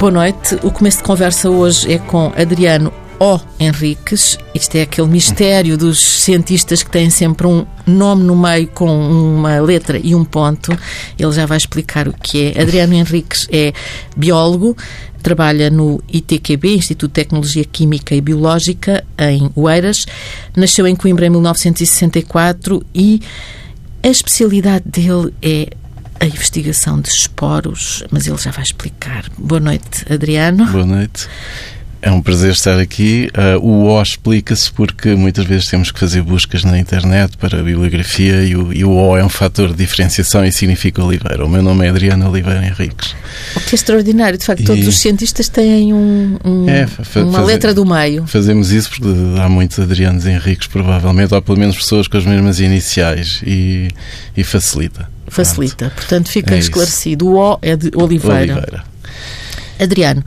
Boa noite. O começo de conversa hoje é com Adriano O. Henriques. Isto é aquele mistério dos cientistas que têm sempre um nome no meio com uma letra e um ponto. Ele já vai explicar o que é. Adriano Henriques é biólogo, trabalha no ITQB, Instituto de Tecnologia Química e Biológica, em Oeiras. Nasceu em Coimbra em 1964 e a especialidade dele é a investigação de esporos, mas ele já vai explicar. Boa noite, Adriano. Boa noite. É um prazer estar aqui. Uh, o O explica-se porque muitas vezes temos que fazer buscas na internet para a bibliografia e o, e o O é um fator de diferenciação e significa Oliveira. O meu nome é Adriano Oliveira Henriques. O que é extraordinário, de facto, e... todos os cientistas têm um, um, é, uma letra do meio. Fazemos isso porque há muitos Adrianos Henriques, provavelmente, ou pelo menos pessoas com as mesmas iniciais e, e facilita. Facilita. Pronto. Portanto, fica é esclarecido. Isso. O O é de Oliveira. Oliveira. Adriano,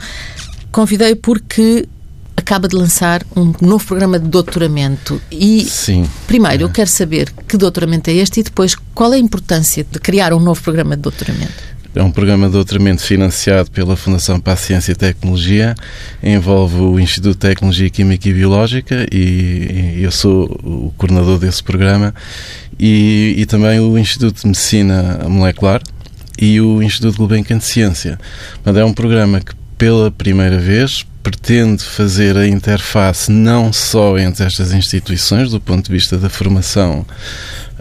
convidei porque acaba de lançar um novo programa de doutoramento e Sim. primeiro é. eu quero saber que doutoramento é este e depois qual é a importância de criar um novo programa de doutoramento. É um programa de doutoramento financiado pela Fundação para a Ciência e Tecnologia, envolve o Instituto de Tecnologia Química e Biológica e, e eu sou o coordenador desse programa e, e também o Instituto de Medicina Molecular e o Instituto Gulbenkian de Ciência. Mas é um programa que, pela primeira vez, pretende fazer a interface não só entre estas instituições, do ponto de vista da formação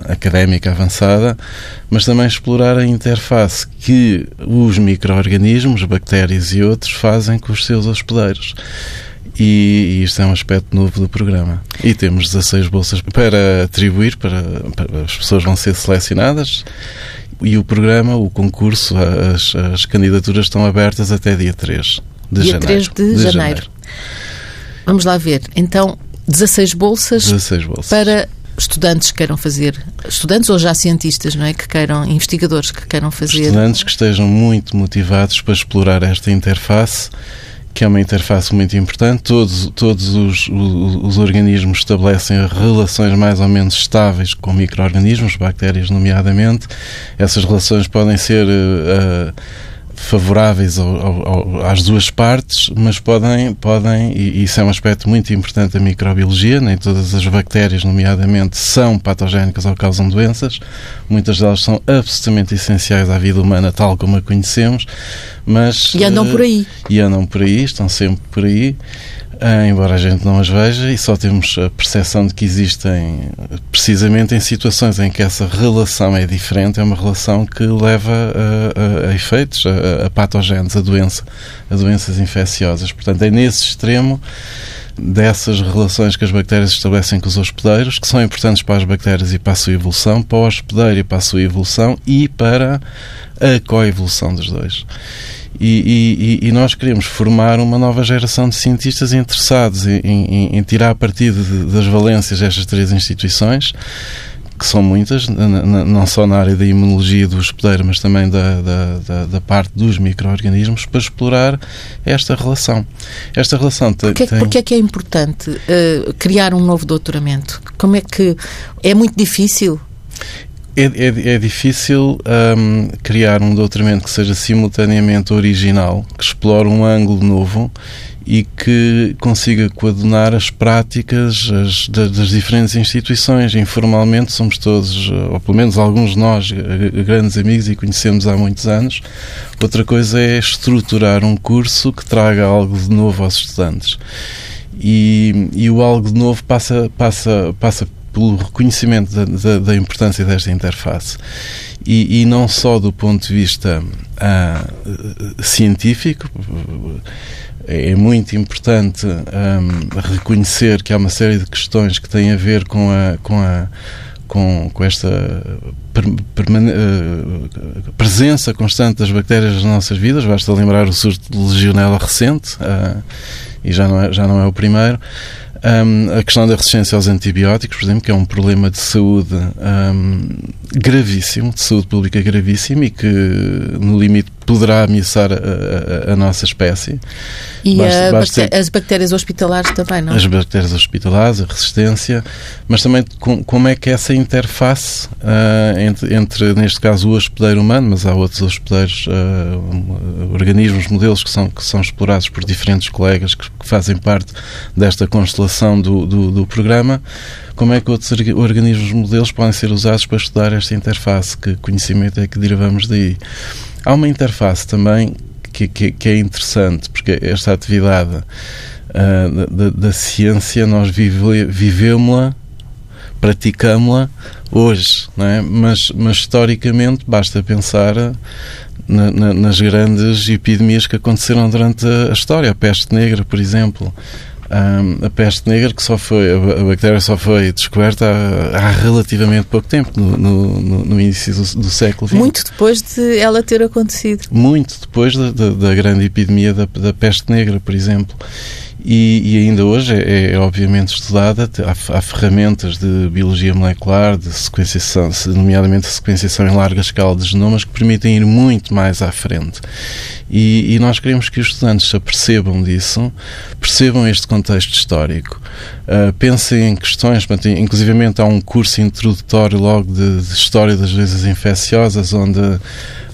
académica avançada, mas também explorar a interface que os micro-organismos, bactérias e outros, fazem com os seus hospedeiros. E, e isto é um aspecto novo do programa. E temos 16 bolsas para atribuir, para, para as pessoas vão ser selecionadas e o programa, o concurso, as, as candidaturas estão abertas até dia 3 de dia janeiro. 3 de, de janeiro. janeiro. Vamos lá ver. Então, 16 bolsas, 16 bolsas. para estudantes que queiram fazer, estudantes ou já cientistas, não é? Que queiram, investigadores que queiram fazer. Estudantes que estejam muito motivados para explorar esta interface que é uma interface muito importante. Todos, todos os, os, os, organismos estabelecem relações mais ou menos estáveis com micro-organismos, bactérias nomeadamente. Essas relações podem ser uh, favoráveis ao, ao, às duas partes, mas podem, podem, e isso é um aspecto muito importante da microbiologia, nem todas as bactérias, nomeadamente, são patogénicas ou causam doenças, muitas delas são absolutamente essenciais à vida humana tal como a conhecemos, mas... E andam por aí. E andam por aí, estão sempre por aí, embora a gente não as veja, e só temos a percepção de que existem precisamente em situações em que essa relação é diferente, é uma relação que leva a, a, a efeitos, a, a patogénios, a doença, a doenças infecciosas. Portanto, é nesse extremo dessas relações que as bactérias estabelecem com os hospedeiros, que são importantes para as bactérias e para a sua evolução, para o hospedeiro e para a sua evolução e para a coevolução dos dois. E, e, e, nós queremos formar uma nova geração de cientistas interessados em, em, em tirar partido de, das valências destas três instituições, que são muitas, não só na área da imunologia do hospedeiro, mas também da, da, da, da parte dos micro-organismos, para explorar esta relação. Esta relação Porquê, tem... Porquê é que é importante uh, criar um novo doutoramento? Como é que... É muito difícil? É, é, é, difícil um, criar um doutoramento que seja simultaneamente original, que explore um ângulo novo e que consiga coadunar as práticas as, das, das, diferentes instituições. Informalmente somos todos, ou pelo menos alguns de nós, grandes amigos e conhecemos há muitos anos. Outra coisa é estruturar um curso que traga algo de novo aos estudantes. E, e o algo de novo passa, passa, passa pelo reconhecimento da, da, da importância desta interface. E, e, não só do ponto de vista ah, científico, é muito importante um, reconhecer que há uma série de questões que têm a ver com a, com a com, com esta uh, presença constante das bactérias nas nossas vidas. Basta lembrar o surto de legionela recente, uh, e já não, é, já não é o primeiro. Um, a questão da resistência aos antibióticos, por exemplo, que é um problema de saúde um, gravíssimo, de saúde pública gravíssimo e que, no limite, poderá ameaçar a, a, a nossa espécie. E basta, a basta as bactérias hospitalares também, não? As bactérias hospitalares, a resistência, mas também com, como é que essa interface uh, entre, entre, neste caso, o hospedeiro humano, mas há outros hospedeiros, uh, organismos, modelos que são, que são explorados por diferentes colegas que, que fazem parte desta constelação do, do, do programa, como é que outros organismos modelos podem ser usados para estudar esta interface? Que conhecimento é que derivamos daí? Há uma interface também que, que, que é interessante, porque esta atividade uh, da, da, ciência nós vive, vivemos-la, praticamos-la hoje, não é? mas, mas historicamente basta pensar na, na, nas grandes epidemias que aconteceram durante a história, a peste negra, por exemplo a peste negra que só foi a, bactéria só foi descoberta há, há relativamente pouco tempo no, no, no início do, do, século XX muito depois de ela ter acontecido. Muito depois da, da, da grande epidemia da, da peste negra por exemplo e, e, ainda hoje é, é obviamente estudada. Há, há, ferramentas de biologia molecular, de sequenciação, nomeadamente sequenciação em larga escala de genomas, que permitem ir muito mais à frente. E, e nós queremos que os estudantes se apercebam disso, percebam este contexto histórico, uh, pensem em questões, inclusive há um curso introdutório logo de, de História das Doenças Infecciosas, onde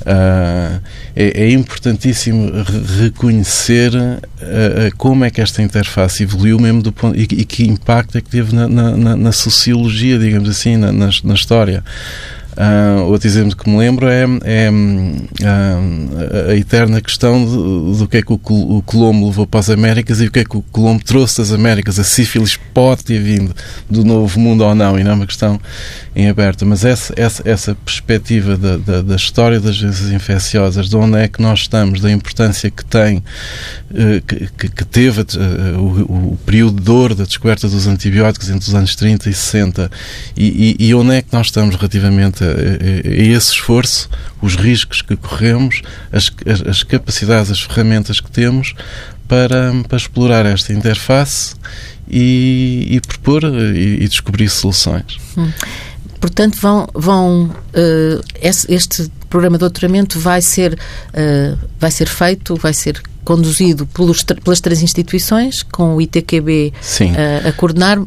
Uh, é, é, importantíssimo reconhecer uh, como é que esta interface evoluiu mesmo do ponto, e, e que impacto é que teve na, na, na sociologia, digamos assim, na, na, na história. Uh, outro exemplo que me lembro é, é uh, a eterna questão do, que é que o, Colombo levou para as Américas e o que é que o Colombo trouxe das Américas. A sífilis pode ter vindo do Novo Mundo ou não, e não é uma questão em aberto. Mas essa, essa, essa perspectiva da, da, da história das doenças infecciosas, de onde é que nós estamos, da importância que tem, uh, que, que, teve o, o, período de ouro da descoberta dos antibióticos entre os anos 30 e 60, e, e, e onde é que nós estamos relativamente a, a, esse esforço, os riscos que corremos, as, as, capacidades, as ferramentas que temos para, para explorar esta interface e, e propor e, e, descobrir soluções. Hum. Portanto, vão, vão uh, este programa de doutoramento vai ser, uh, vai ser feito, vai ser conduzido pelos, pelas três instituições, com o ITQB uh, a coordenar,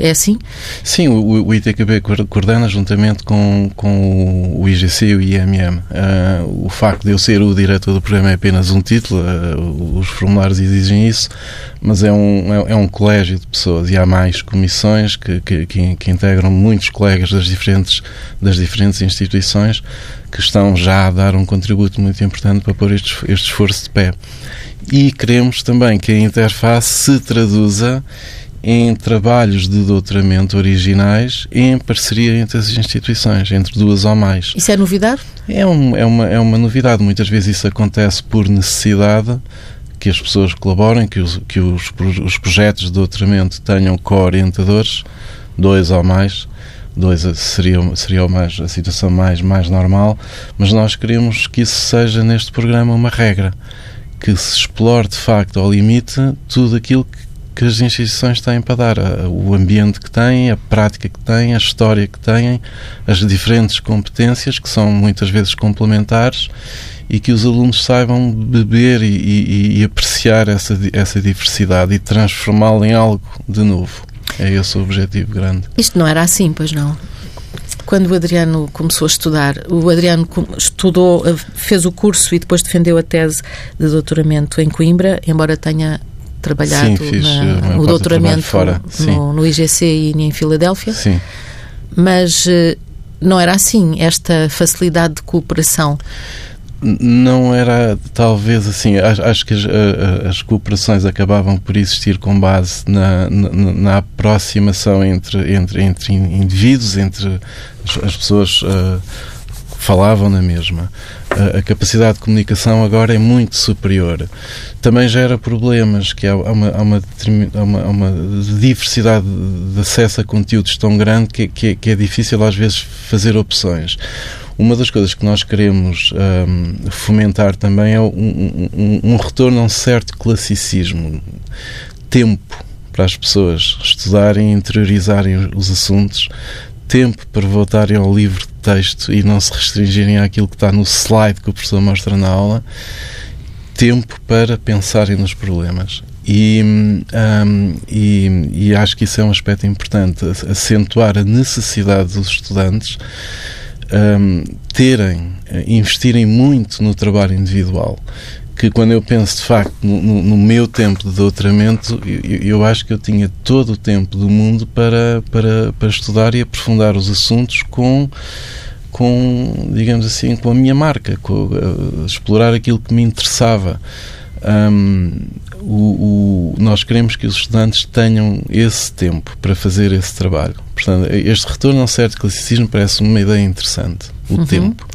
é assim? Sim, o, o ITQB coordena juntamente com, com o IGC e o IMM. Uh, eh, o facto de eu ser o diretor do programa é apenas um título, uh, os formulários exigem isso, mas é um, é, é, um colégio de pessoas e há mais comissões que, que, que, que integram muitos colegas das diferentes, das diferentes instituições que estão já a dar um contributo muito importante para pôr este, este esforço de pé. E queremos também que a interface se traduza em trabalhos de doutoramento originais em parceria entre as instituições, entre duas ou mais. Isso é novidade? É, um, é, uma, é uma novidade. Muitas vezes isso acontece por necessidade que as pessoas colaborem, que os, que os, os projetos de doutoramento tenham co-orientadores, dois ou mais. Dois seria, seria mais, a situação mais, mais normal, mas nós queremos que isso seja neste programa uma regra que se explore de facto ao limite tudo aquilo que que as instituições têm para dar, o ambiente que têm, a prática que têm, a história que têm, as diferentes competências que são muitas vezes complementares e que os alunos saibam beber e, e, e apreciar essa, essa diversidade e transformá-la em algo de novo. É esse o objetivo grande. Isto não era assim, pois não? Quando o Adriano começou a estudar, o Adriano estudou, fez o curso e depois defendeu a tese de doutoramento em Coimbra, embora tenha trabalhado Sim, na, o doutoramento fora. No, no, IGC e em Filadélfia. Sim. Mas eh, não era assim, esta facilidade de cooperação? Não era, talvez assim, acho, acho que as, as, cooperações acabavam por existir com base na, na, na aproximação entre, entre, entre indivíduos, entre as, as pessoas uh, falavam na mesma. A, a, capacidade de comunicação agora é muito superior. Também gera problemas, que há, há, uma, há, uma, há uma, uma, diversidade de acesso a conteúdos tão grande que, que, que é difícil às vezes fazer opções. Uma das coisas que nós queremos um, fomentar também é um, um, um retorno a um certo classicismo. Tempo para as pessoas estudarem e interiorizarem os assuntos, tempo para voltarem ao livro de texto e não se restringirem àquilo que está no slide que o professor mostra na aula, tempo para pensarem nos problemas. E, um, e, e, acho que isso é um aspecto importante, acentuar a necessidade dos estudantes um, terem, investirem muito no trabalho individual que quando eu penso de facto no, no, meu tempo de doutoramento, eu, eu, acho que eu tinha todo o tempo do mundo para, para, para estudar e aprofundar os assuntos com com, digamos assim, com a minha marca, com, uh, explorar aquilo que me interessava. Um, o, o, nós queremos que os estudantes tenham esse tempo para fazer esse trabalho. Portanto, este retorno ao certo classicismo parece uma ideia interessante. O uhum. tempo.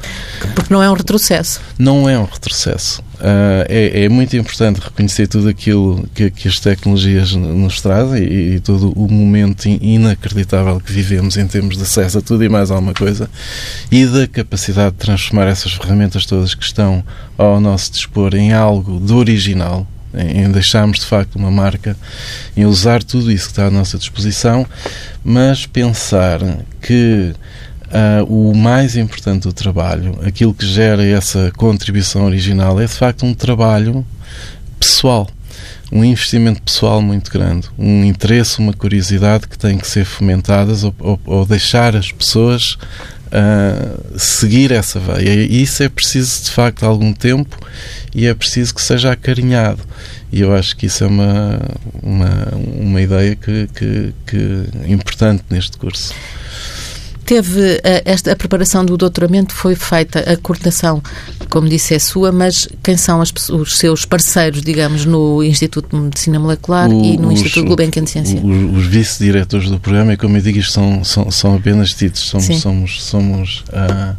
Porque não é um retrocesso. Não é um retrocesso. Uh, é, é, muito importante reconhecer tudo aquilo que, que as tecnologias nos trazem e, e, todo o momento inacreditável que vivemos em termos de acesso a tudo e mais alguma coisa e da capacidade de transformar essas ferramentas todas que estão ao nosso dispor em algo de original, em deixarmos de facto uma marca, em usar tudo isso que está à nossa disposição, mas pensar que Uh, o mais importante do trabalho, aquilo que gera essa contribuição original, é de facto um trabalho pessoal, um investimento pessoal muito grande, um interesse, uma curiosidade que tem que ser fomentadas ou, ou, ou deixar as pessoas uh, seguir essa veia. E isso é preciso de facto algum tempo e é preciso que seja acarinhado. E eu acho que isso é uma, uma, uma ideia que, que, que é importante neste curso teve a, eh, esta, a preparação do doutoramento foi feita, a coordenação, como disse, é sua, mas quem são as, os seus parceiros, digamos, no Instituto de Medicina Molecular o, e no os, Instituto Gulbenkian de Ciência? Os, os vice-diretores do programa, e como eu digo, isto são, são, são apenas títulos, somos, somos, somos uh,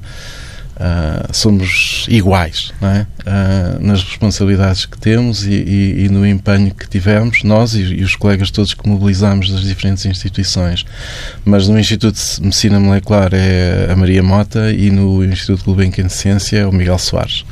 Uh, somos iguais é? uh, nas responsabilidades que temos e, e, e, no empenho que tivemos, nós e, e, os colegas todos que mobilizamos das diferentes instituições. Mas no Instituto de Medicina Molecular é a Maria Mota e no Instituto Gulbenkian de Ciência é o Miguel Soares.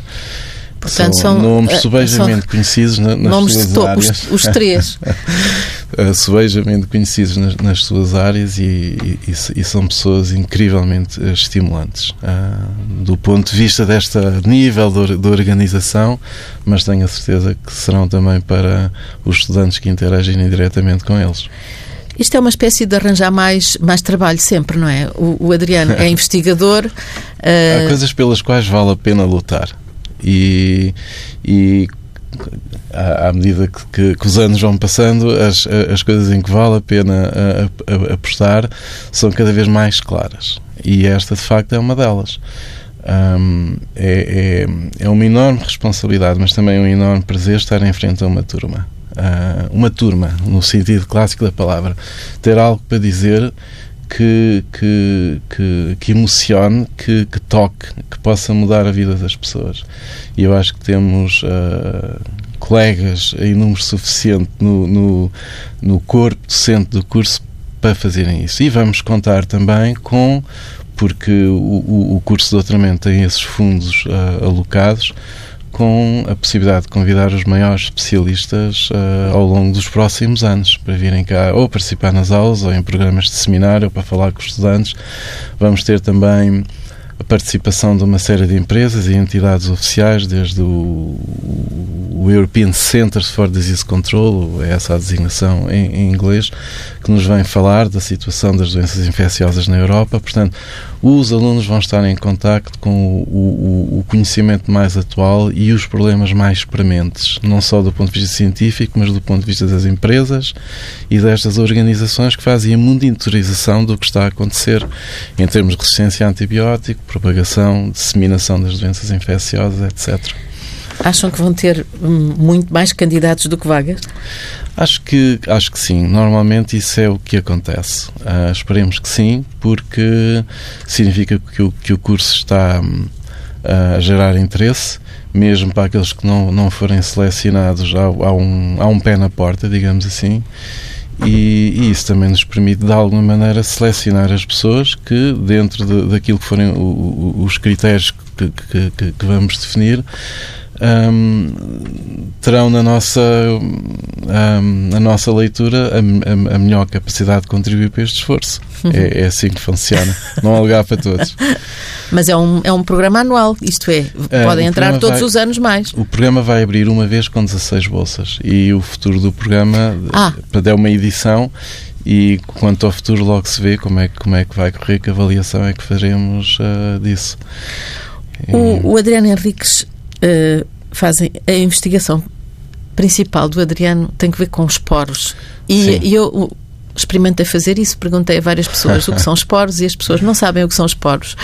Portanto, são, são nomes eh, subejamente são conhecidos nas nomes suas de topo, áreas. Os, os três. Eh, subejamente conhecidos nas, nas suas áreas e, e, e, são pessoas incrivelmente eh, estimulantes uh, do ponto de vista deste nível de, de, organização, mas tenho a certeza que serão também para os estudantes que interagem diretamente com eles. Isto é uma espécie de arranjar mais, mais trabalho sempre, não é? O, o Adriano é investigador. Uh... Há coisas pelas quais vale a pena lutar e, e à, medida que, que, que, os anos vão passando, as, as coisas em que vale a pena a, a, apostar são cada vez mais claras. E esta, de facto, é uma delas. Um, é, é, é, uma enorme responsabilidade, mas também um enorme prazer estar em frente a uma turma. Uh, uma turma, no sentido clássico da palavra. Ter algo para dizer que, que, que, que emocione, que, que, toque, que possa mudar a vida das pessoas. E eu acho que temos uh, colegas em número suficiente no, no, no corpo docente do curso para fazerem isso. E vamos contar também com, porque o, o, curso de doutoramento tem esses fundos uh, alocados, com a possibilidade de convidar os maiores especialistas uh, ao longo dos próximos anos para virem cá ou participar nas aulas ou em programas de seminário ou para falar com os estudantes. Vamos ter também a participação de uma série de empresas e entidades oficiais, desde o, o European Centers for Disease Control, é essa a designação em, em, inglês, que nos vem falar da situação das doenças infecciosas na Europa. Portanto, os alunos vão estar em contacto com o, o, o conhecimento mais atual e os problemas mais prementes, não só do ponto de vista científico, mas do ponto de vista das empresas e destas organizações que fazem a monitorização do que está a acontecer em termos de resistência a antibiótico, propagação, disseminação das doenças infecciosas, etc. Acham que vão ter hum, muito mais candidatos do que vagas? Acho que, acho que sim. Normalmente isso é o que acontece. Uh, esperemos que sim, porque significa que o, que o curso está uh, a gerar interesse, mesmo para aqueles que não, não forem selecionados, há, há, um, há um pé na porta, digamos assim. E, e, isso também nos permite, de alguma maneira, selecionar as pessoas que, dentro de, daquilo que forem os critérios que, que, que, vamos definir, um, terão na nossa um, a nossa leitura a, a, a, melhor capacidade de contribuir para este esforço. Uhum. É, é, assim que funciona. Não há lugar para todos. Mas é um, é um programa anual, isto é, é podem entrar todos vai, os anos mais. O programa vai abrir uma vez com 16 bolsas e o futuro do programa ah. é uma edição e quanto ao futuro logo se vê como é, como é que vai correr, que avaliação é que faremos uh, disso. O, o Adriano Henriques uh, faz a investigação principal do Adriano tem que ver com os poros. E, e eu experimentei fazer isso, perguntei a várias pessoas o que são os poros e as pessoas não sabem o que são os poros.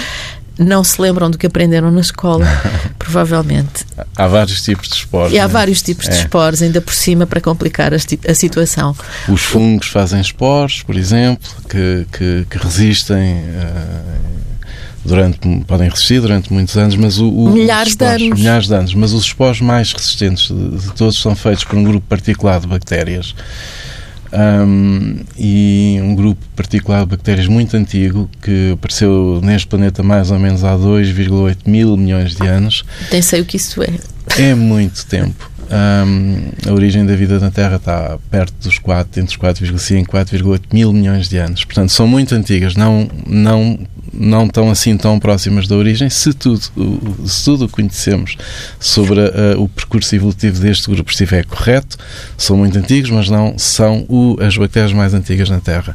Não se lembram do que aprenderam na escola, provavelmente. Há vários tipos de esporos. E há né? vários tipos é. de esporos, ainda por cima, para complicar a, a, situação. Os fungos fazem esporos, por exemplo, que, que, que resistem. Uh, durante, podem resistir durante muitos anos, mas o, o milhares de anos. Milhares de anos, mas os esporos mais resistentes de, de todos são feitos por um grupo particular de bactérias. Um, e um grupo particular de bactérias muito antigo que apareceu neste planeta mais ou menos há 2,8 mil milhões de anos. Nem sei o que isso é. É muito tempo. Um, a origem da vida na Terra está perto dos 4, entre os 4,5 e 4,8 mil milhões de anos. Portanto, são muito antigas, não, não, não estão assim tão próximas da origem. Se tudo, se tudo o conhecemos sobre uh, o percurso evolutivo deste grupo estiver correto, são muito antigos, mas não são o, as bactérias mais antigas na Terra.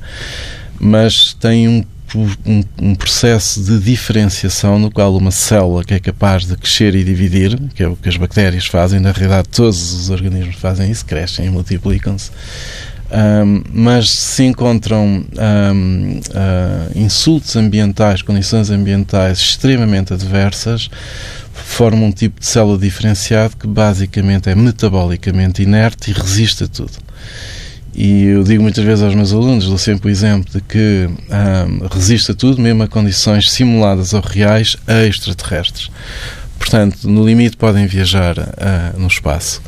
Mas têm um um, um, processo de diferenciação no qual uma célula que é capaz de crescer e dividir, que é o que as bactérias fazem, na realidade todos os organismos fazem isso, crescem e multiplicam-se, um, mas se encontram um, uh, ah, insultos ambientais, condições ambientais extremamente adversas, formam um tipo de célula diferenciado que basicamente é metabolicamente inerte e resiste a tudo. E eu digo muitas vezes aos meus alunos, dou sempre o exemplo de que um, resiste a tudo, mesmo a condições simuladas ou reais a extraterrestres. Portanto, no limite podem viajar uh, no espaço.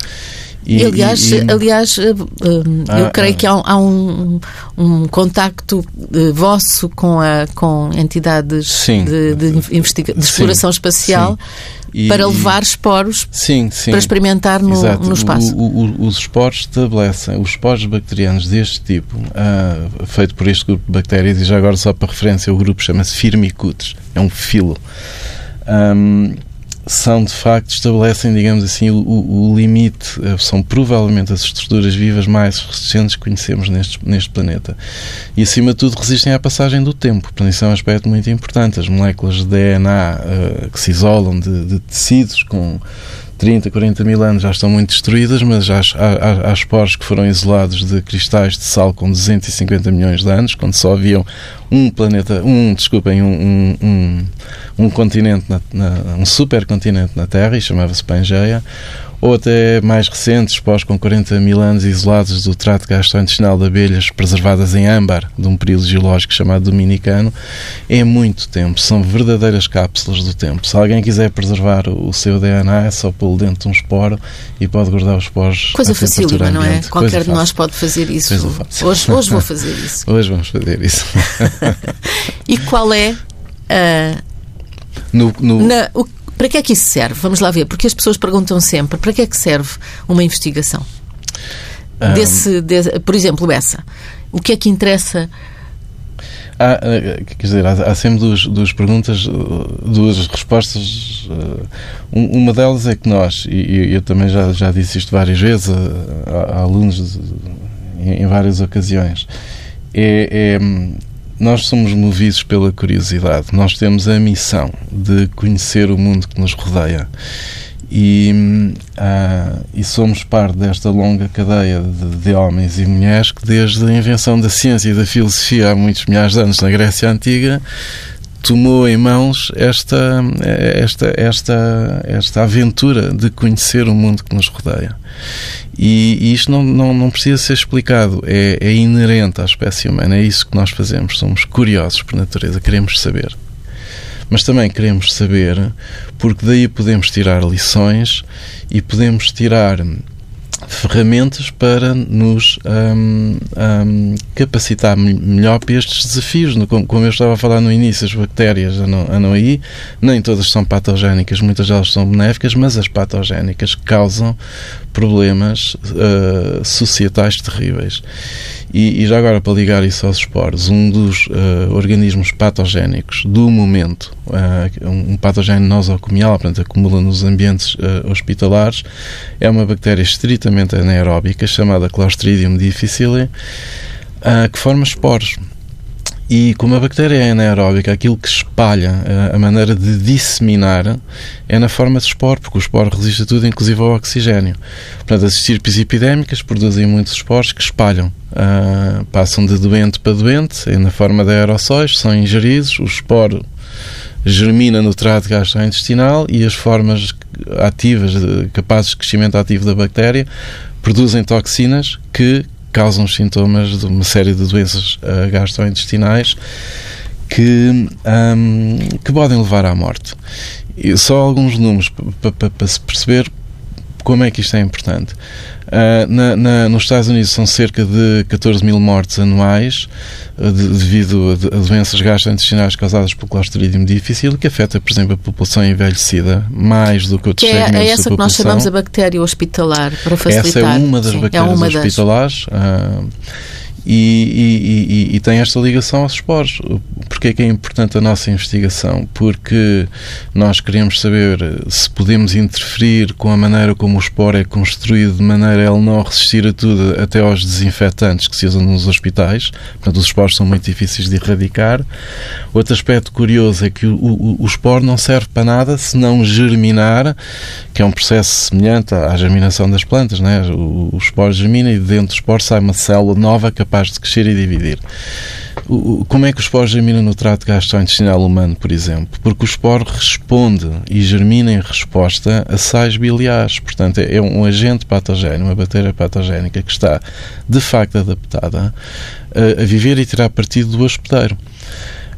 E, aliás, e, e... aliás ah, eu creio ah, que há, há um, um, contacto uh, vosso com, a, com entidades sim, de, de, investiga de exploração sim, espacial sim. E, para levar esporos sim, sim, para experimentar no, no espaço. O, o, os esporos estabelecem, os esporos bacterianos deste tipo, uh, feito por este grupo de bactérias, e já agora só para referência, o grupo chama-se Firmicutes, é um filo. Um, são de facto, estabelecem, digamos assim, o, o, limite, eh, são provavelmente as estruturas vivas mais resistentes que conhecemos neste, neste planeta. E acima de tudo resistem à passagem do tempo, portanto, isso é um aspecto muito importante. As moléculas de DNA uh, que se isolam de, de tecidos com 30, 40 mil anos já estão muito destruídas, mas há, há, há esporos que foram isolados de cristais de sal com 250 milhões de anos, quando só haviam um planeta, um, desculpem, um, um, um, um continente, na, na, um supercontinente na Terra, e chamava-se Pangeia ou até mais recentes, pós com 40 mil anos isolados do trato gastrointestinal de abelhas preservadas em âmbar, de um período geológico chamado Dominicano, é muito tempo, são verdadeiras cápsulas do tempo. Se alguém quiser preservar o seu DNA, é só pô-lo dentro de um esporo e pode guardar os esporos. Coisa facílima, não é? Qualquer de nós pode fazer isso. Hoje, hoje vou fazer isso. hoje vamos fazer isso. e qual é a. No, no... Na, o, para que é que isso serve? Vamos lá ver, porque as pessoas perguntam sempre para que é que serve uma investigação? Um... Desse, de, por exemplo, essa. O que é que interessa? Há, eh, quer dizer, há, há sempre duas, duas perguntas, duas respostas. Uma delas é que nós, e eu também já, já disse isto várias vezes a, a alunos em várias ocasiões, é, é nós somos movidos pela curiosidade. Nós temos a missão de conhecer o mundo que nos rodeia. E, ah, e somos parte desta longa cadeia de, de, homens e mulheres que, desde a invenção da ciência e da filosofia há muitos milhares de anos na Grécia Antiga, tomou em mãos esta, esta, esta, esta aventura de conhecer o mundo que nos rodeia. E, e isto não, não, não, precisa ser explicado, é, é inerente à espécie humana, é isso que nós fazemos, somos curiosos por natureza, queremos saber. Mas também queremos saber porque daí podemos tirar lições e podemos tirar ferramentas para nos um, um, capacitar melhor para estes desafios. Como eu estava a falar no início, as bactérias andam, andam aí, nem todas são patogénicas, muitas delas são benéficas, mas as patogénicas causam problemas uh, societais terríveis. E, e, já agora, para ligar isso aos esporos, um dos uh, organismos patogénicos do momento, uh, um patogénio nosocomial, portanto, acumula nos ambientes hospitalares, é uma bactéria estritamente anaeróbica chamada Clostridium difficile, que forma esporos. E como a bactéria é anaeróbica, aquilo que espalha, a maneira de disseminar, é na forma de esporo, porque o esporo resiste a tudo, inclusive ao oxigênio. Portanto, as estirpes epidémicas produzem muitos esporos que espalham. Uh, passam de doente para doente, é na forma de aerossóis, são ingeridos, o esporo germina no trato gastrointestinal e as formas ativas, capazes de crescimento ativo da bactéria, produzem toxinas que causam sintomas de uma série de doenças uh, gastrointestinais que, um, que podem levar à morte. E só alguns números para se perceber como é que isto é importante? Uh, na, na, nos Estados Unidos são cerca de 14 mil mortes anuais uh, de, devido a, a, doenças gastrointestinais causadas pelo Clostridium difficile, que afeta, por exemplo, a população envelhecida mais do que outros que é, segmentos é essa que nós chamamos a bactéria hospitalar, para facilitar. Essa é uma das Sim, é bactérias é uma hospitalares. Das... Uh, e, e, e, tem esta ligação aos esporos. Porquê é que é importante a nossa investigação? Porque nós queremos saber se podemos interferir com a maneira como o esporo é construído, de maneira a ele não resistir a tudo, até aos desinfetantes que se usam nos hospitais. Portanto, os esporos são muito difíceis de erradicar. Outro aspecto curioso é que o, o, o esporo não serve para nada se não germinar, que é um processo semelhante à germinação das plantas. Né? O, o esporo germina e dentro do esporo sai uma célula nova capaz capaz de crescer e dividir. Como é que o esporo germina no trato gastrointestinal humano, por exemplo? Porque o esporo responde e germina em resposta a sais biliares. Portanto, é um agente patogénio, uma bactéria patogénica que está, de facto, adaptada a, a viver e tirar partido do hospedeiro.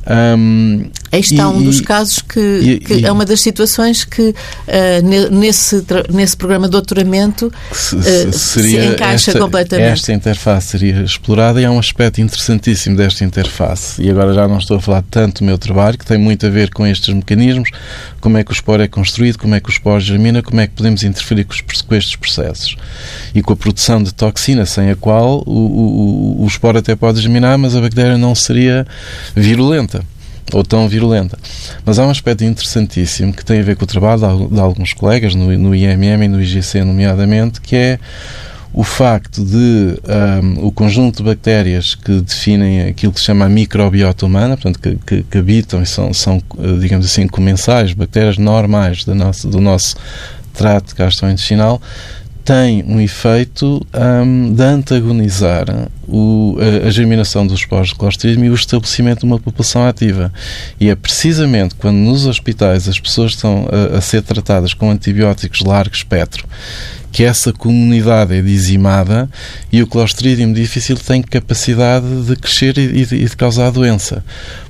Um, Aí está e, um dos casos que, e, que e, é uma das situações que uh, nesse, nesse programa de doutoramento se, uh, se encaixa esta, completamente. Esta interface seria explorada e há um aspecto interessantíssimo desta interface. E agora já não estou a falar tanto do meu trabalho, que tem muito a ver com estes mecanismos, como é que o esporo é construído, como é que o esporo germina, como é que podemos interferir com, os, com estes processos. E com a produção de toxina, sem a qual o, o, o esporo até pode germinar, mas a bactéria não seria virulenta ou tão virulenta. Mas há um aspecto interessantíssimo que tem a ver com o trabalho de alguns colegas no, no IMM e no IGC, nomeadamente, que é o facto de um, o conjunto de bactérias que definem aquilo que se chama a microbiota humana, portanto, que, que, que habitam e são, são, digamos assim, comensais, bactérias normais do nosso, do nosso trato gastrointestinal, tem um efeito um, de antagonizar o, a, a, germinação dos esporos de clostridium e o estabelecimento de uma população ativa. E é precisamente quando nos hospitais as pessoas estão a, a ser tratadas com antibióticos de largo espectro que essa comunidade é dizimada e o Clostridium difícil tem capacidade de crescer e de, e de causar doença.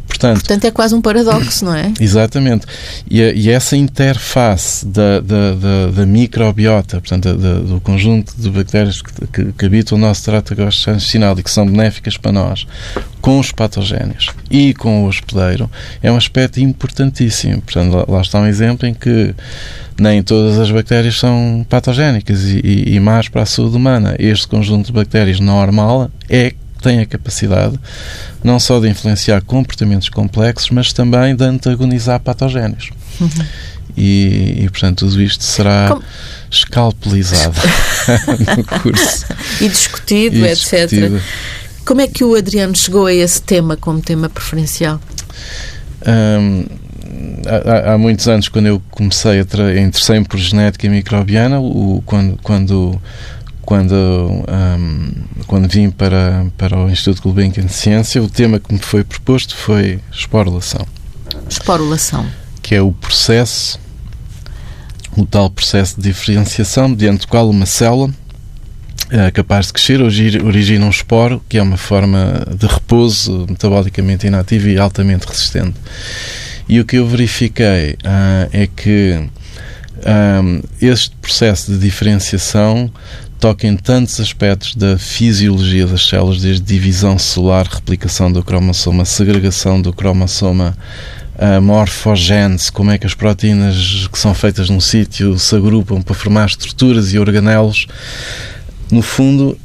Portanto, portanto, é quase um paradoxo, não é? Exatamente. E, e essa interface da, da, da, da microbiota, portanto, do conjunto de bactérias que, que, que habitam o nosso trato gastrointestinal e que são benéficas para nós, com os patogénios e com o hospedeiro, é um aspecto importantíssimo. Portanto, lá, lá está um exemplo em que nem todas as bactérias são patogénicas e, e, e más para a saúde humana. Este conjunto de bactérias normal é tem a capacidade não só de influenciar comportamentos complexos, mas também de antagonizar patogénios. Uhum. E, e, portanto, tudo isto será Como... escalpelizado no curso. E discutido, e etc. Discutido. Como é que o Adriano chegou a esse tema como tema preferencial? Um, há, há, muitos anos, quando eu comecei a interessei-me por genética microbiana, o, quando, quando quando, um, quando vim para, para o Instituto Gulbenkian de Ciência, o tema que me foi proposto foi esporulação. Esporulação. Que é o processo, o tal processo de diferenciação, mediante o qual uma célula é capaz de crescer origina um esporo, que é uma forma de repouso metabolicamente inativa e altamente resistente. E o que eu verifiquei uh, é que um, este processo de diferenciação toca em tantos aspectos da fisiologia das células, desde divisão celular, replicação do cromossoma, segregação do cromossoma, a morfogênese, como é que as proteínas que são feitas num sítio se agrupam para formar estruturas e organelos. No fundo,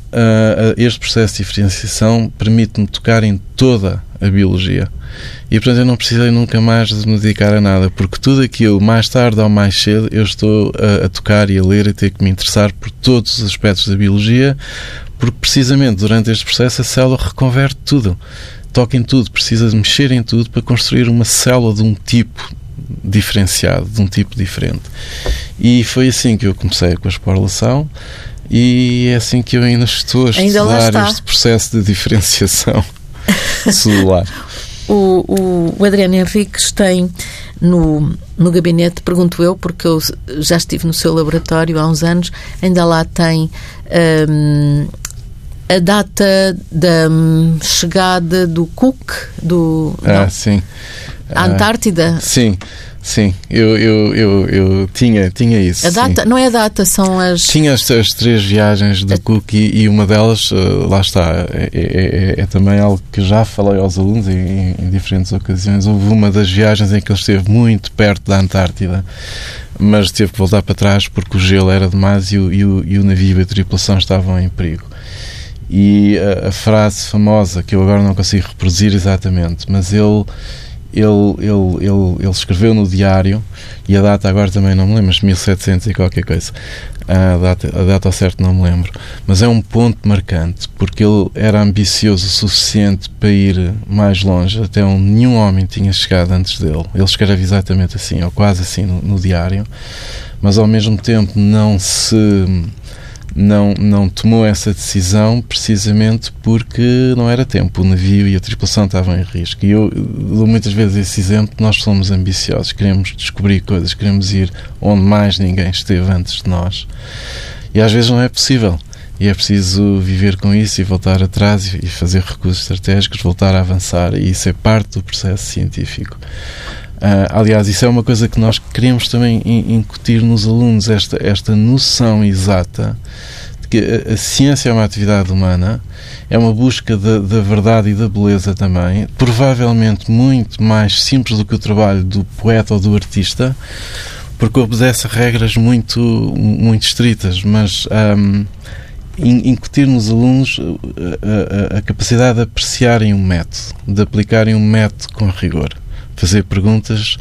este processo de diferenciação permite-me tocar em toda a biologia. E portanto eu não precisei nunca mais de me dedicar a nada, porque tudo aquilo, mais tarde ou mais cedo, eu estou a, a tocar e a ler e ter que me interessar por todos os aspectos da biologia, porque precisamente durante este processo a célula reconverte tudo. Toca em tudo, precisa de mexer em tudo para construir uma célula de um tipo diferenciado, de um tipo diferente. E foi assim que eu comecei com a esporulação e é assim que eu ainda estou a estudar este processo de diferenciação celular. O, o, o, Adriano Henriques tem no, no gabinete, pergunto eu, porque eu já estive no seu laboratório há uns anos, ainda lá tem um, a data da hum, chegada do Cook, do. Ah, não, sim. A Antártida? Ah, sim. Sim, eu, eu, eu, eu, tinha, tinha isso. A data, sim. não é a data, são as. Tinha as, as três viagens do a... Cook e, e, uma delas, uh, lá está, é, é, é, é, também algo que já falei aos alunos em, em, diferentes ocasiões. Houve uma das viagens em que ele esteve muito perto da Antártida, mas teve que voltar para trás porque o gelo era demais e o, e o, e o navio e a tripulação estavam em perigo. E a, a frase famosa, que eu agora não consigo reproduzir exatamente, mas ele ele, ele, ele, ele escreveu no diário, e a data agora também não me lembro, mas 1700 e qualquer coisa. A data, a data ao certo não me lembro. Mas é um ponto marcante, porque ele era ambicioso o suficiente para ir mais longe, até onde nenhum homem tinha chegado antes dele. Ele escreve exatamente assim, ou quase assim, no, no diário, mas ao mesmo tempo não se não, não tomou essa decisão precisamente porque não era tempo. O navio e a tripulação estavam em risco. E eu dou muitas vezes esse exemplo: nós somos ambiciosos, queremos descobrir coisas, queremos ir onde mais ninguém esteve antes de nós. E às vezes não é possível. E é preciso viver com isso e voltar atrás e fazer recursos estratégicos, voltar a avançar. E isso é parte do processo científico. Uh, aliás, isso é uma coisa que nós queremos também incutir nos alunos, esta, esta noção exata de que a, a ciência é uma atividade humana, é uma busca da, da, verdade e da beleza também, provavelmente muito mais simples do que o trabalho do poeta ou do artista, porque obedece a regras muito, muito estritas, mas. Um, incutir nos alunos a, a, a, capacidade de apreciarem um método, de aplicarem um método com rigor fazer perguntas,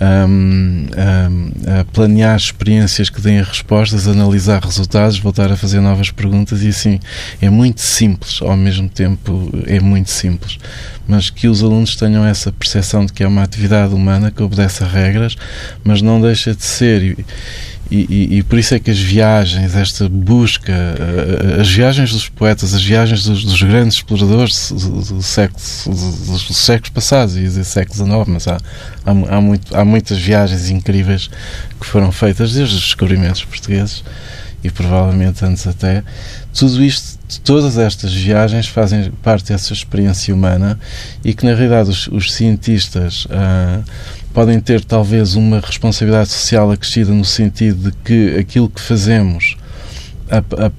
um, um, planear experiências que deem respostas, analisar resultados, voltar a fazer novas perguntas e assim é muito simples, ao mesmo tempo é muito simples, mas que os alunos tenham essa percepção de que é uma atividade humana que obedece a regras, mas não deixa de ser. E, e, e, e, por isso é que as viagens, esta busca, eh, as viagens dos poetas, as viagens dos, dos grandes exploradores do, do século, dos, dos, séculos passados, ia dizer século XIX, mas há, há, há, muito, há muitas viagens incríveis que foram feitas desde os descobrimentos portugueses e provavelmente antes até. Tudo isto, todas estas viagens fazem parte dessa experiência humana e que na realidade os, os cientistas. Uh, podem ter talvez uma responsabilidade social acrescida no sentido de que aquilo que fazemos a, a,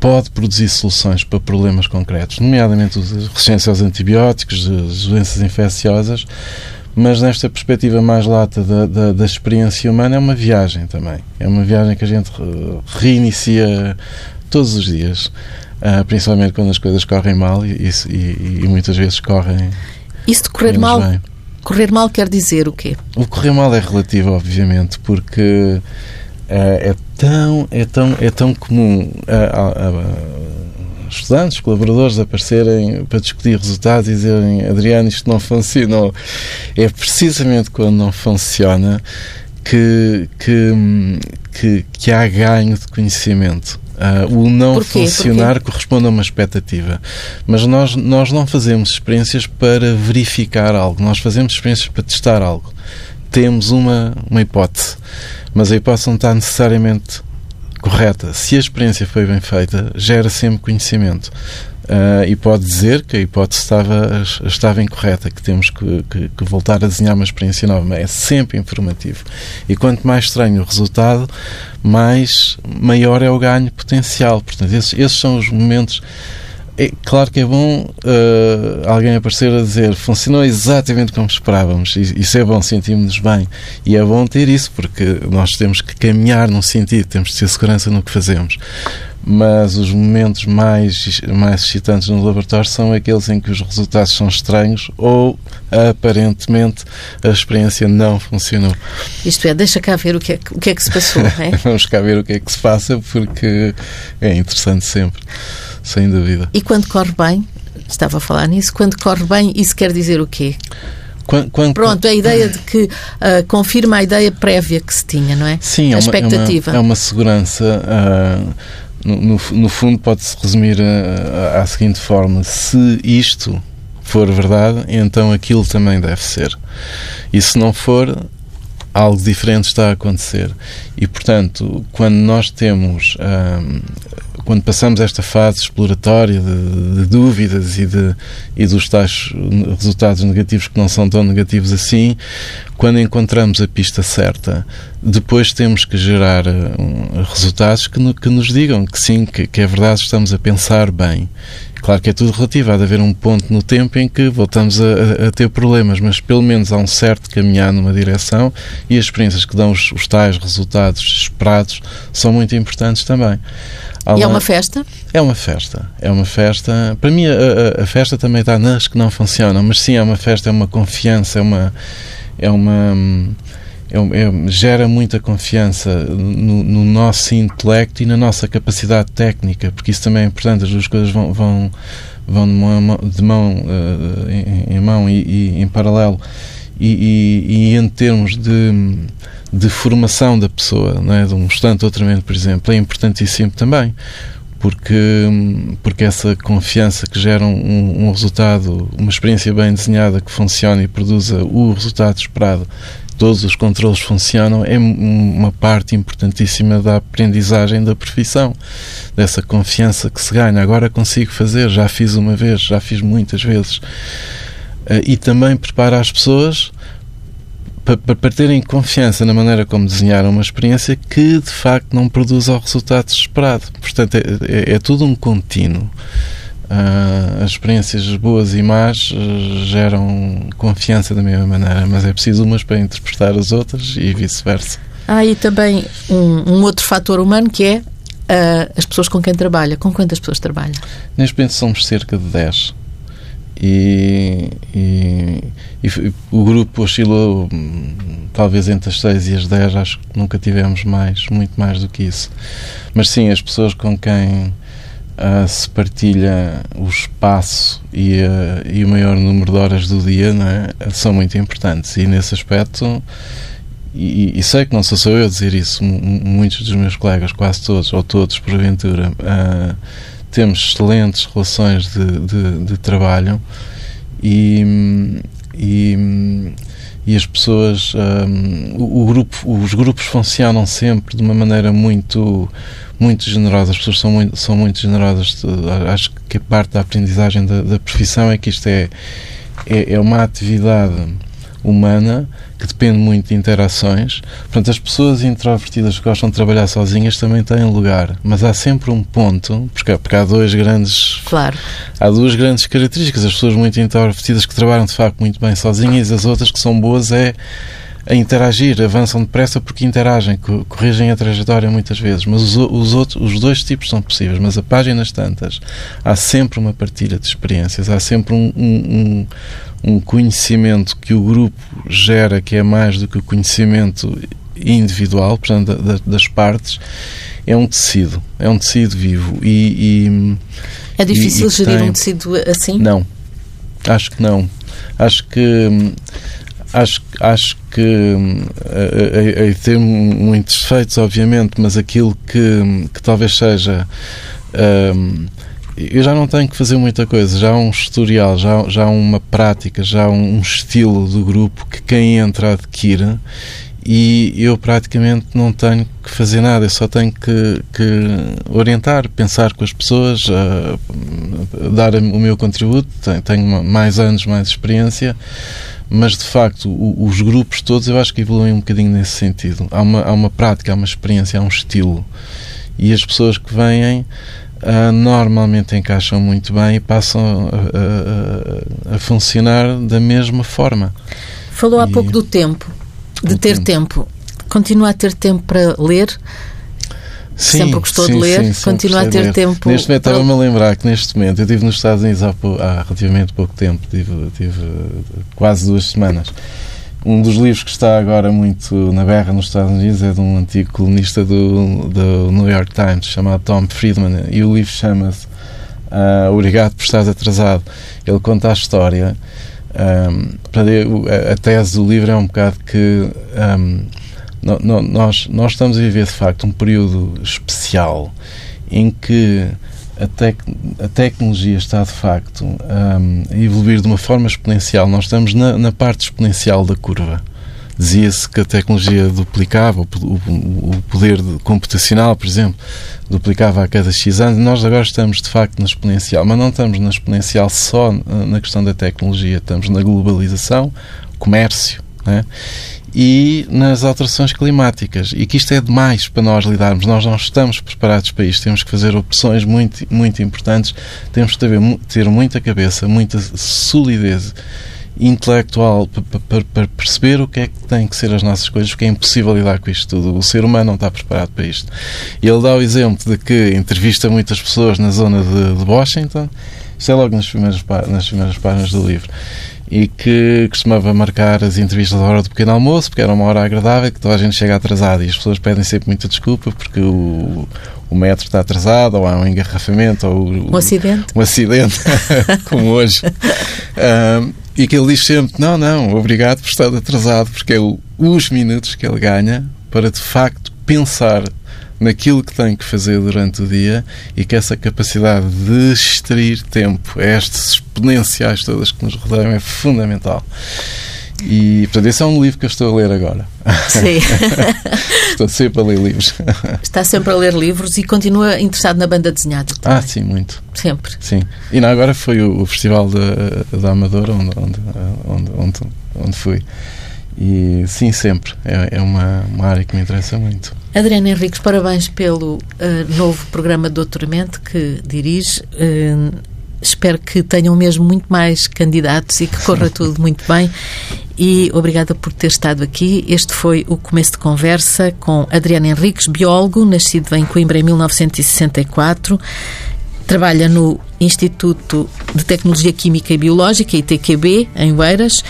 pode produzir soluções para problemas concretos, nomeadamente a resistência aos antibióticos, as doenças infecciosas, mas nesta perspectiva mais lata da, da, da, experiência humana é uma viagem também. É uma viagem que a gente reinicia todos os dias, uh, principalmente quando as coisas correm mal e, e, e muitas vezes correm. Isso de correr mal bem. Correr mal quer dizer o quê? O correr mal é relativo, obviamente, porque é, é tão, é, tão, é tão comum estudantes, colaboradores aparecerem para discutir resultados e dizerem Adriano, isto não funciona. É precisamente quando não funciona que, que, que, que há ganho de conhecimento. Uh, o não Porquê? funcionar Porquê? corresponde a uma expectativa. Mas nós, nós não fazemos experiências para verificar algo, nós fazemos experiências para testar algo. Temos uma, uma hipótese, mas a hipótese não está necessariamente correta. Se a experiência foi bem feita, gera sempre conhecimento. Uh, e pode dizer que a hipótese estava, estava incorreta, que temos que, que, que, voltar a desenhar uma experiência nova. Mas é sempre informativo. E quanto mais estranho o resultado, mais maior é o ganho potencial. Portanto, esses, esses são os momentos. É claro que é bom uh, alguém aparecer a dizer funcionou exatamente como esperávamos. Isso é bom, sentimos-nos bem. E é bom ter isso, porque nós temos que caminhar num sentido, temos de ter segurança no que fazemos mas os momentos mais, mais excitantes no laboratório são aqueles em que os resultados são estranhos ou aparentemente a experiência não funcionou. Isto é, deixa cá ver o que é, o que, é que se passou. É? Vamos cá ver o que é que se passa porque é interessante sempre, sem dúvida. E quando corre bem, estava a falar nisso, quando corre bem, isso quer dizer o quê? Quando, quando, Pronto, a ideia de que uh, confirma a ideia prévia que se tinha, não é? Sim, a é expectativa. Uma, é, uma, é uma segurança. Uh, no, no, fundo, pode-se resumir à seguinte forma: se isto for verdade, então aquilo também deve ser. E se não for, algo diferente está a acontecer. E, portanto, quando nós temos. Hum, quando passamos esta fase exploratória de, de dúvidas e, de, e dos tais resultados negativos que não são tão negativos assim, quando encontramos a pista certa, depois temos que gerar um, resultados que, no, que, nos digam que sim, que, que é verdade, estamos a pensar bem. Claro que é tudo relativo, há de haver um ponto no tempo em que voltamos a, a, ter problemas, mas pelo menos há um certo caminhar numa direção e as experiências que dão os, os tais resultados esperados são muito importantes também. e é uma festa? É uma festa. É uma festa. Para mim, a, a, a festa também está nas que não funcionam, mas sim, é uma festa, é uma confiança, é uma. É uma é, é, gera muita confiança no, no, nosso intelecto e na nossa capacidade técnica, porque isso também é importante, as duas coisas vão, vão, vão de mão, de mão uh, em, em, mão e, e em paralelo. E, e, e, em termos de, de formação da pessoa, não é? de um estudante doutoramento, por exemplo, é importantíssimo também porque, porque essa confiança que gera um, um, resultado, uma experiência bem desenhada que funciona e produza o resultado esperado todos os controles funcionam, é uma parte importantíssima da aprendizagem da profissão, dessa confiança que se ganha. Agora consigo fazer, já fiz uma vez, já fiz muitas vezes. Eh, e também prepara as pessoas para, terem confiança na maneira como desenharam uma experiência que de facto não produz o resultado esperado. Portanto, é, é, é tudo um contínuo. As experiências boas e más uh, geram confiança da mesma maneira, mas é preciso umas para interpretar as outras e vice-versa. Há aí também um, um, outro fator humano que é uh, as pessoas com quem trabalha. Com quantas pessoas trabalha? Neste momento somos cerca de 10. E, e, e, o grupo oscilou hum, talvez entre as 6 e as 10, acho que nunca tivemos mais, muito mais do que isso. Mas sim, as pessoas com quem uh, se partilha o espaço e, uh, e, o maior número de horas do dia é? são muito importantes e nesse aspecto e, e, sei que não sou só eu a dizer isso muitos dos meus colegas, quase todos ou todos porventura uh, temos excelentes relações de, de, de trabalho e, e, e as pessoas um, o, o, grupo os grupos funcionam sempre de uma maneira muito muito generosas, as pessoas são muito, são muito generosas. Acho que a parte da aprendizagem da, da profissão é que isto é, é, é, uma atividade humana que depende muito de interações. Portanto, as pessoas introvertidas que gostam de trabalhar sozinhas também têm lugar, mas há sempre um ponto, porque, porque há dois grandes. Claro. Há duas grandes características. As pessoas muito introvertidas que trabalham de facto muito bem sozinhas, e as outras que são boas é a interagir, avançam depressa porque interagem, corrigem a trajetória muitas vezes, mas os, os, outros, os dois tipos são possíveis, mas a páginas tantas há sempre uma partilha de experiências, há sempre um, um, um conhecimento que o grupo gera que é mais do que o conhecimento individual, portanto, da, das partes, é um tecido, é um tecido vivo e, e é difícil e, e gerir tem... um tecido assim? Não, acho que não. Acho que acho, acho que aí tem muitos defeitos, obviamente, mas aquilo que, que talvez seja. Um, eu já não tenho que fazer muita coisa, já há um historial, já, já há uma prática, já há um estilo do grupo que quem entra adquire e eu praticamente não tenho que fazer nada, eu só tenho que, que orientar, pensar com as pessoas, dar o meu contributo. Tenho mais anos, mais experiência, mas de facto os grupos todos eu acho que evoluem um bocadinho nesse sentido. Há uma, há uma prática, há uma experiência, há um estilo. E as pessoas que vêm uh, normalmente encaixam muito bem e passam a, a, a funcionar da mesma forma. Falou há pouco do tempo de ter tempo. Continua a ter tempo para ler? Sim, sempre gostou sim, de ler, sim, continua a ter ler. tempo. Neste momento, para... estava-me a lembrar que neste momento, eu estive nos Estados Unidos há, há relativamente pouco tempo, tive, tive quase duas semanas. Um dos livros que está agora muito na berra nos Estados Unidos é de um antigo colunista do, do New York Times chamado Tom Friedman e o livro chama-se uh, Obrigado por Estás Atrasado. Ele conta a história um, a, tese do livro é um bocado que um, no, no, nós, nós estamos a viver de facto um período especial em que a, tec, a tecnologia está de facto um, a evoluir de uma forma exponencial. Nós estamos na, na parte exponencial da curva dizia-se que a tecnologia duplicava, o poder computacional, por exemplo, duplicava a cada X anos. Nós agora estamos, de facto, na exponencial, mas não estamos na exponencial só na questão da tecnologia, estamos na globalização, comércio, né? E nas alterações climáticas. E que isto é demais para nós lidarmos. Nós não estamos preparados para isto. Temos que fazer opções muito, muito importantes. Temos que ter, ter muita cabeça, muita solidez intelectual para, perceber o que é que tem que ser as nossas coisas, porque é impossível lidar com isto tudo. O ser humano não está preparado para isto. Ele dá o exemplo de que entrevista muitas pessoas na zona de, de Washington, isto é logo nas primeiras, nas primeiras páginas do livro, e que costumava marcar as entrevistas à hora do pequeno almoço, porque era uma hora agradável, que toda a gente chega atrasada e as pessoas pedem sempre muita desculpa porque o, o metro está atrasado, ou há um engarrafamento, ou um acidente, um acidente como hoje. Um, E que ele diz sempre: não, não, obrigado por estar atrasado, porque é o, os minutos que ele ganha para de facto pensar naquilo que tem que fazer durante o dia e que essa capacidade de extrair tempo, estas exponenciais todas que nos rodeiam, é fundamental. E, portanto, esse é um livro que eu estou a ler agora. Sim. estou sempre a ler livros. Está sempre a ler livros e continua interessado na banda desenhada também. Ah, sim, muito. Sempre. Sim. E não, agora foi o, o Festival da, da Amadora onde, onde, onde, onde, onde fui. E sim, sempre. É, é uma, uma área que me interessa muito. Adriana Henriques, parabéns pelo uh, novo programa de doutoramento que dirige. Uh, espero que tenham mesmo muito mais candidatos e que corra tudo muito bem. E obrigada por ter estado aqui. Este foi o começo de conversa com Adriana Henriques, biólogo, nascido em Coimbra em 1964. Trabalha no Instituto de Tecnologia Química e Biológica, ITQB, em Oeiras.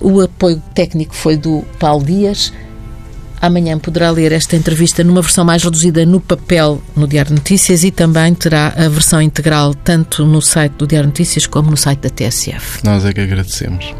O apoio técnico foi do Paulo Dias. Amanhã poderá ler esta entrevista numa versão mais reduzida no papel no Diário Notícias e também terá a versão integral tanto no site do Diário Notícias como no site da TSF. Nós é que agradecemos.